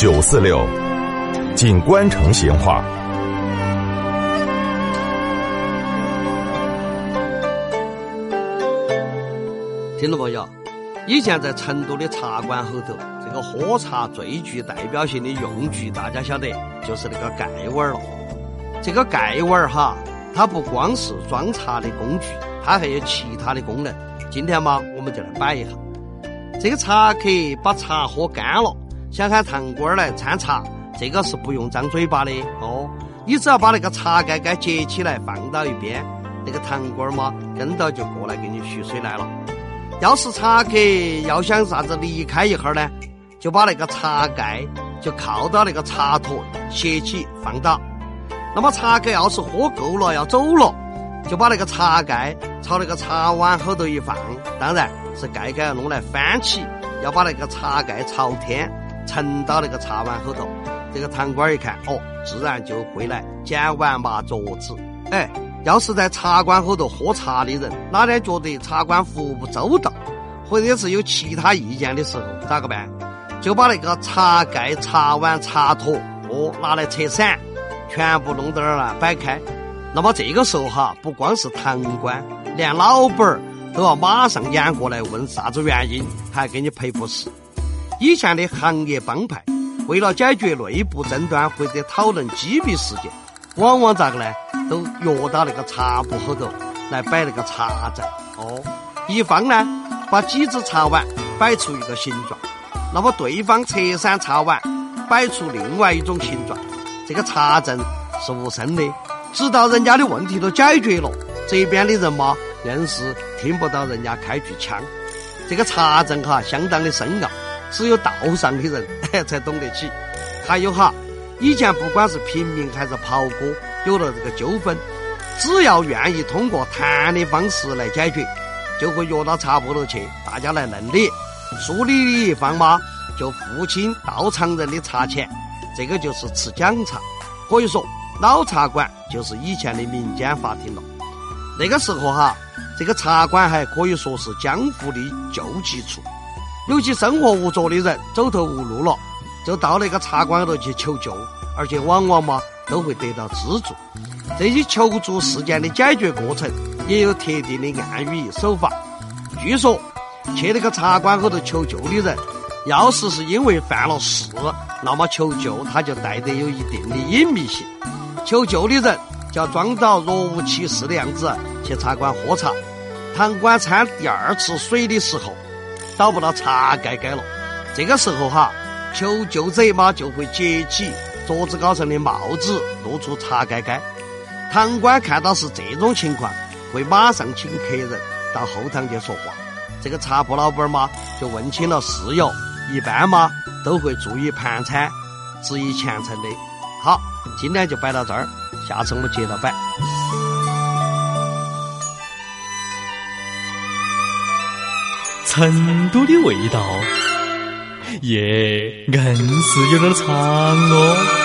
九四六，锦官城闲话。听众朋友，以前在成都的茶馆后头，这个喝茶最具代表性的用具，大家晓得就是那个盖碗了。这个盖碗哈，它不光是装茶的工具，它还有其他的功能。今天嘛，我们就来摆一下。这个茶客把茶喝干了，想喊堂倌儿来掺茶，这个是不用张嘴巴的哦。你只要把那个茶盖盖接起来放到一边，那个堂倌儿嘛跟到就过来给你续水来了。要是茶客要想啥子离开一会儿呢，就把那个茶盖就靠到那个茶托斜起放倒。那么茶客要是喝够了要走了，就把那个茶盖朝那个茶碗后头一放，当然是盖盖要弄来翻起，要把那个茶盖朝天沉到那个茶碗后头。这个堂倌一看，哦，自然就会来捡碗抹桌子。哎，要是在茶馆后头喝茶的人，哪天觉得茶馆服务不周到，或者是有其他意见的时候，咋个办？就把那个茶盖、茶碗、茶托哦拿来拆散。全部弄到那儿了，摆开。那么这个时候哈，不光是堂倌，连老板儿都要马上撵过来问啥子原因，还给你赔不是。以前的行业帮派为了解决内部争端或者讨论机密事件，往往咋个呢？都约到那个茶铺后头来摆那个茶阵。哦，一方呢把几只茶碗摆出一个形状，那么对方拆散茶碗摆出另外一种形状。这个茶阵是无声的，直到人家的问题都解决了，这边的人嘛，硬是听不到人家开句腔。这个茶阵哈，相当的深奥，只有道上的人 才懂得起。还有哈，以前不管是平民还是袍哥，有了这个纠纷，只要愿意通过谈的方式来解决，就会约到茶铺头去，大家来论理。输理的一方嘛，就付清到场人的茶钱。这个就是吃奖茶，可以说老茶馆就是以前的民间法庭了。那个时候哈，这个茶馆还可以说是江湖的救济处。有些生活无着的人走投无路了，就到那个茶馆头去求救，而且往往嘛都会得到资助。这些求助事件的解决过程也有特定的暗语手法。据说去那个茶馆后头求救的人。要是是因为犯了事，那么求救他就带得有一定的隐秘性。求救的人就要装到若无其事的样子去茶馆喝茶。堂倌掺第二次水的时候，找不到茶盖盖了。这个时候哈，求救者嘛就会揭起桌子高上的帽子，露出茶盖盖。堂倌看到是这种情况，会马上请客人到后堂去说话。这个茶铺老板嘛，就问清了事由。一般嘛都会注意盘缠，质疑前程的。好，今天就摆到这儿，下次我们接着摆。成都的味道，耶，硬是有点长哦。